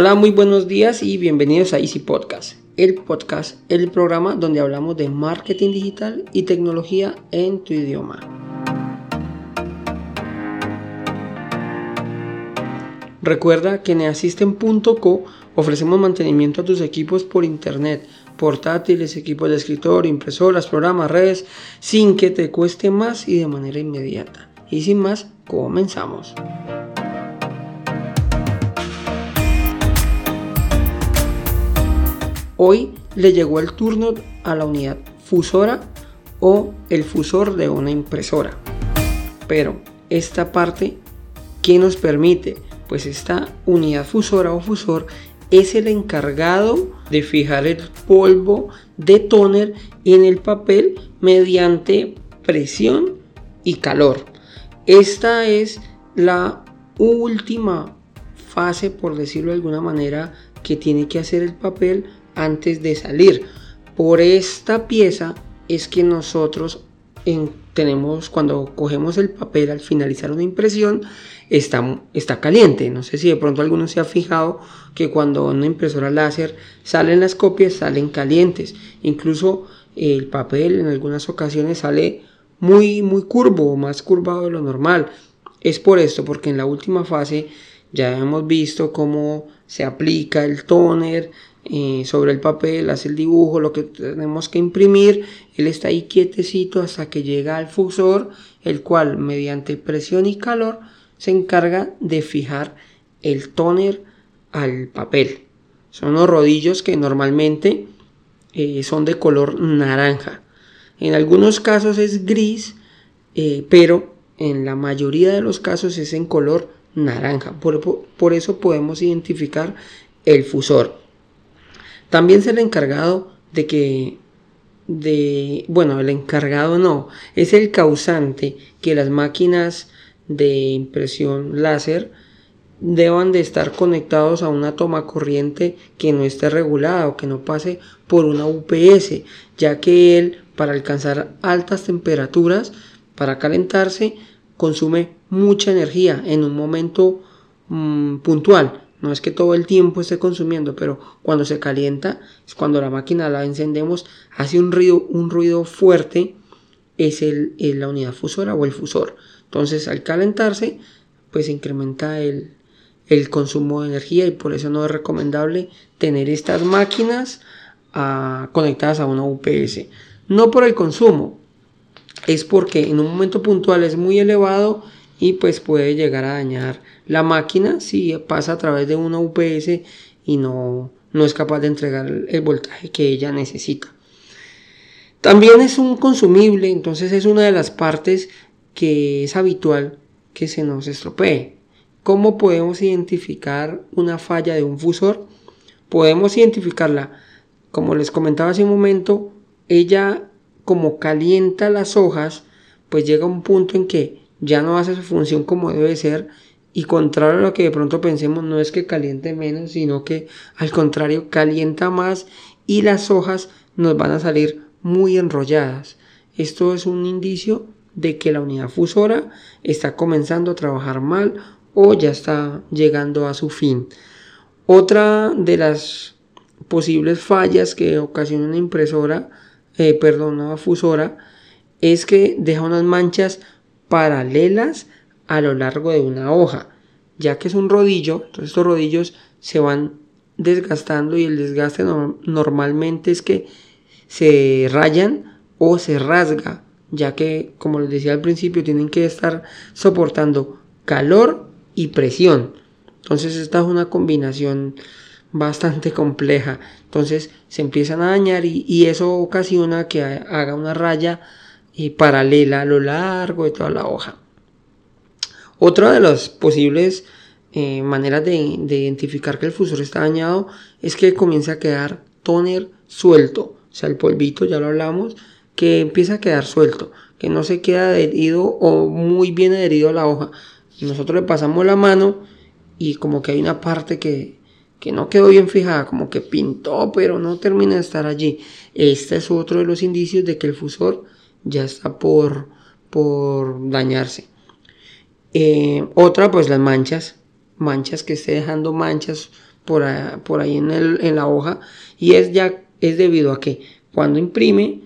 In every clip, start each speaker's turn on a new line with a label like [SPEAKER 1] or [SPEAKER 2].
[SPEAKER 1] Hola, muy buenos días y bienvenidos a Easy Podcast, el podcast, el programa donde hablamos de marketing digital y tecnología en tu idioma. Recuerda que en Assistant.co ofrecemos mantenimiento a tus equipos por internet, portátiles, equipos de escritorio, impresoras, programas, redes, sin que te cueste más y de manera inmediata. Y sin más, comenzamos. Hoy le llegó el turno a la unidad fusora o el fusor de una impresora. Pero esta parte, ¿qué nos permite? Pues esta unidad fusora o fusor es el encargado de fijar el polvo de tóner en el papel mediante presión y calor. Esta es la última fase, por decirlo de alguna manera, que tiene que hacer el papel antes de salir. Por esta pieza es que nosotros tenemos cuando cogemos el papel al finalizar una impresión está, está caliente. No sé si de pronto alguno se ha fijado que cuando una impresora láser salen las copias salen calientes. Incluso el papel en algunas ocasiones sale muy muy curvo, más curvado de lo normal. Es por esto, porque en la última fase ya hemos visto cómo se aplica el tóner, sobre el papel, hace el dibujo, lo que tenemos que imprimir, él está ahí quietecito hasta que llega al fusor, el cual mediante presión y calor se encarga de fijar el tóner al papel. Son los rodillos que normalmente eh, son de color naranja. En algunos casos es gris, eh, pero en la mayoría de los casos es en color naranja. por eso podemos identificar el fusor. También ser el encargado de que, de, bueno, el encargado no, es el causante que las máquinas de impresión láser deban de estar conectados a una toma corriente que no esté regulada o que no pase por una UPS, ya que él para alcanzar altas temperaturas, para calentarse, consume mucha energía en un momento mm, puntual. No es que todo el tiempo esté consumiendo, pero cuando se calienta, es cuando la máquina la encendemos, hace un ruido, un ruido fuerte, es la unidad fusora o el fusor. Entonces, al calentarse, pues incrementa el, el consumo de energía y por eso no es recomendable tener estas máquinas ah, conectadas a una UPS. No por el consumo, es porque en un momento puntual es muy elevado y pues puede llegar a dañar la máquina si pasa a través de una UPS y no, no es capaz de entregar el voltaje que ella necesita. También es un consumible, entonces es una de las partes que es habitual que se nos estropee. ¿Cómo podemos identificar una falla de un fusor? Podemos identificarla, como les comentaba hace un momento, ella como calienta las hojas, pues llega un punto en que ya no hace su función como debe ser y contrario a lo que de pronto pensemos no es que caliente menos sino que al contrario calienta más y las hojas nos van a salir muy enrolladas. Esto es un indicio de que la unidad fusora está comenzando a trabajar mal o ya está llegando a su fin. Otra de las posibles fallas que ocasiona una impresora eh, perdón una fusora es que deja unas manchas paralelas a lo largo de una hoja, ya que es un rodillo, entonces estos rodillos se van desgastando y el desgaste normalmente es que se rayan o se rasga, ya que como les decía al principio tienen que estar soportando calor y presión. Entonces esta es una combinación bastante compleja. Entonces se empiezan a dañar y, y eso ocasiona que haga una raya y paralela a lo largo de toda la hoja. Otra de las posibles eh, maneras de, identificar que el fusor está dañado es que comienza a quedar tóner suelto, o sea, el polvito, ya lo hablamos, que empieza a quedar suelto, que no se queda adherido o muy bien adherido a la hoja. Nosotros le pasamos la mano y como que hay una parte que, que no quedó bien fijada, como que pintó, pero no termina de estar allí. Este es otro de los indicios de que el fusor ya está por, por dañarse. Eh, otra, pues las manchas, manchas que esté dejando manchas por, por ahí en, el, en la hoja y es ya es debido a que cuando imprime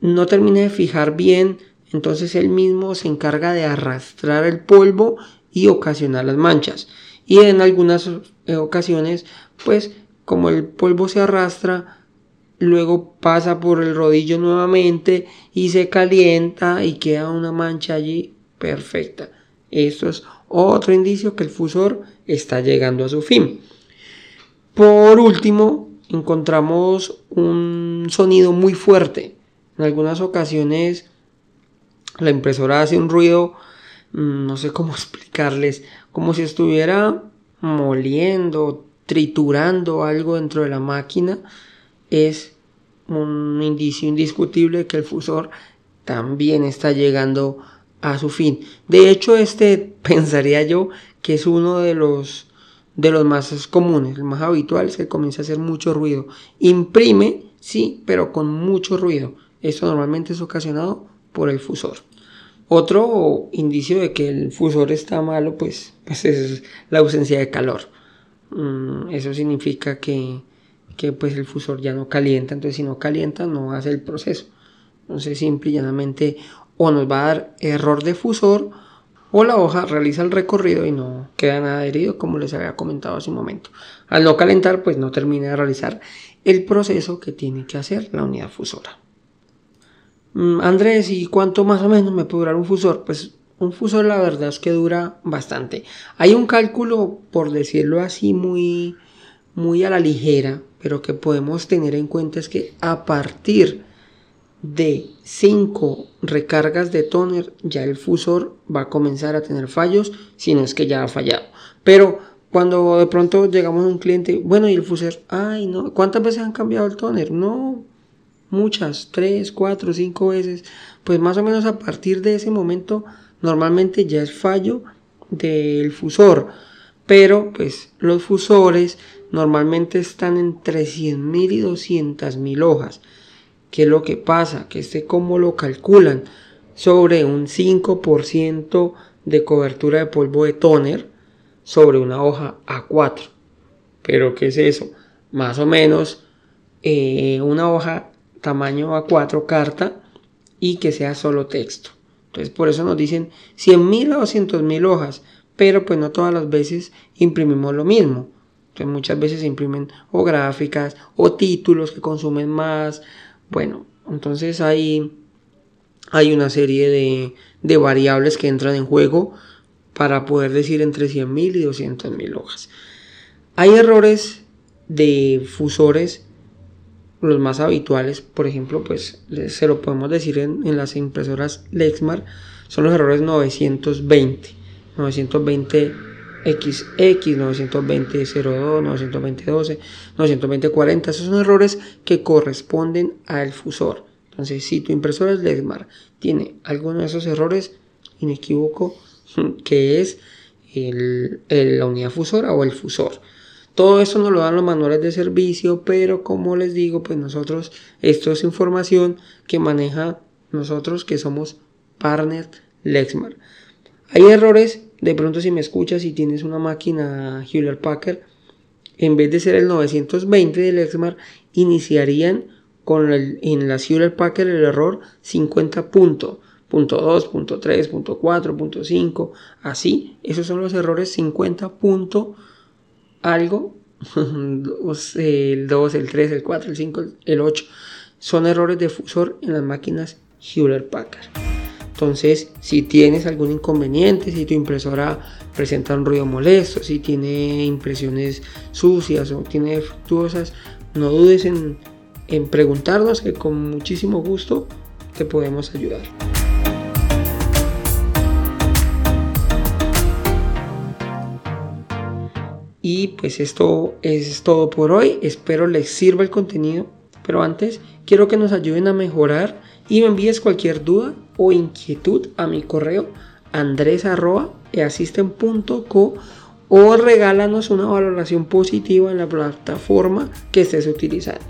[SPEAKER 1] no termina de fijar bien, entonces él mismo se encarga de arrastrar el polvo y ocasionar las manchas. Y en algunas eh, ocasiones, pues como el polvo se arrastra, luego pasa por el rodillo nuevamente y se calienta y queda una mancha allí perfecta. Esto es otro indicio que el fusor está llegando a su fin. Por último, encontramos un sonido muy fuerte. En algunas ocasiones la impresora hace un ruido, mm, no sé cómo explicarles, como si estuviera moliendo, triturando algo dentro de la máquina. Es un indicio indiscutible de que el fusor también está llegando a su fin. De hecho, este pensaría yo que es uno de los de los más comunes, el más habitual es que comienza a hacer mucho ruido. Imprime, sí, pero con mucho ruido. Esto normalmente es ocasionado por el fusor. Otro indicio de que el fusor está malo, pues, pues es la ausencia de calor. Mm, eso significa que, que pues el fusor ya no calienta, entonces si no calienta no hace el proceso. Entonces simple y llanamente o nos va a dar error de fusor o la hoja realiza el recorrido y no queda nada adherido como les había comentado hace un momento. Al no calentar pues no termina de realizar el proceso que tiene que hacer la unidad fusora. Mm, Andrés, ¿y cuánto más o menos me puede durar un fusor? Pues un fusor la verdad es que dura bastante. Hay un cálculo, por decirlo así, muy, muy a la ligera, pero que podemos tener en cuenta es que a partir de 5 recargas de toner, ya el fusor va a comenzar a tener fallos, si no es que ya ha fallado. Pero cuando de pronto llegamos a un cliente, bueno, y el fusor, ay, no, ¿cuántas veces han cambiado el toner? No, muchas, 3, 4, 5 veces. Pues más o menos a partir de ese momento, normalmente ya es fallo del fusor. Pero pues los fusores normalmente están entre 100.000 y 200.000 hojas. ¿Qué es lo que pasa? Que este cómo lo calculan sobre un 5% de cobertura de polvo de toner sobre una hoja A4. Pero ¿qué es eso? Más o menos eh, una hoja tamaño A4 carta y que sea solo texto. Entonces por eso nos dicen 100.000 a 200.000 hojas, pero pues no todas las veces imprimimos lo mismo. Entonces muchas veces se imprimen o gráficas o títulos que consumen más, bueno, entonces hay, hay una serie de, variables que entran en juego para poder decir entre 100.000 y 200.000 hojas. Hay errores de fusores, los más habituales, por ejemplo, pues se lo podemos decir en, en las impresoras Lexmark, son los errores 920, 920 XX, 920 02, 920 12, 920 40. Esos son errores que corresponden al fusor. Entonces, si tu impresora es Lexmark tiene alguno de esos errores, inequívoco, que es la unidad fusora o el fusor. Todo eso nos lo dan los manuales de servicio, pero como les digo, pues nosotros, esto es información que maneja nosotros que somos partner Lexmark. Hay errores de pronto si me escuchas y tienes una máquina Hewlett Packard, en vez de ser el 920 del Lexmark, iniciarían con el, en la Hewlett Packard el error 50 punto, punto 2, punto 3, punto 4, punto 5, así, esos son los errores 50 punto algo, el 2, el 3, el 4, el 5, el 8, son errores de fusor en las máquinas Hewlett Packard. Entonces, si tienes algún inconveniente, si tu impresora presenta un ruido molesto, si tiene impresiones sucias o tiene defectuosas, no dudes en, en preguntarnos que con muchísimo gusto te podemos ayudar. Y pues esto es todo por hoy. Espero les sirva el contenido. Pero antes quiero que nos ayuden a mejorar y me envíes cualquier duda o inquietud a mi correo andres.easisten.co o regálanos una valoración positiva en la plataforma que estés utilizando.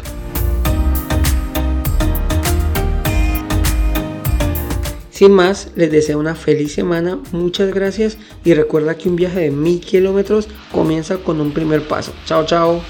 [SPEAKER 1] Sin más, les deseo una feliz semana, muchas gracias y recuerda que un viaje de mil kilómetros comienza con un primer paso. Chao, chao.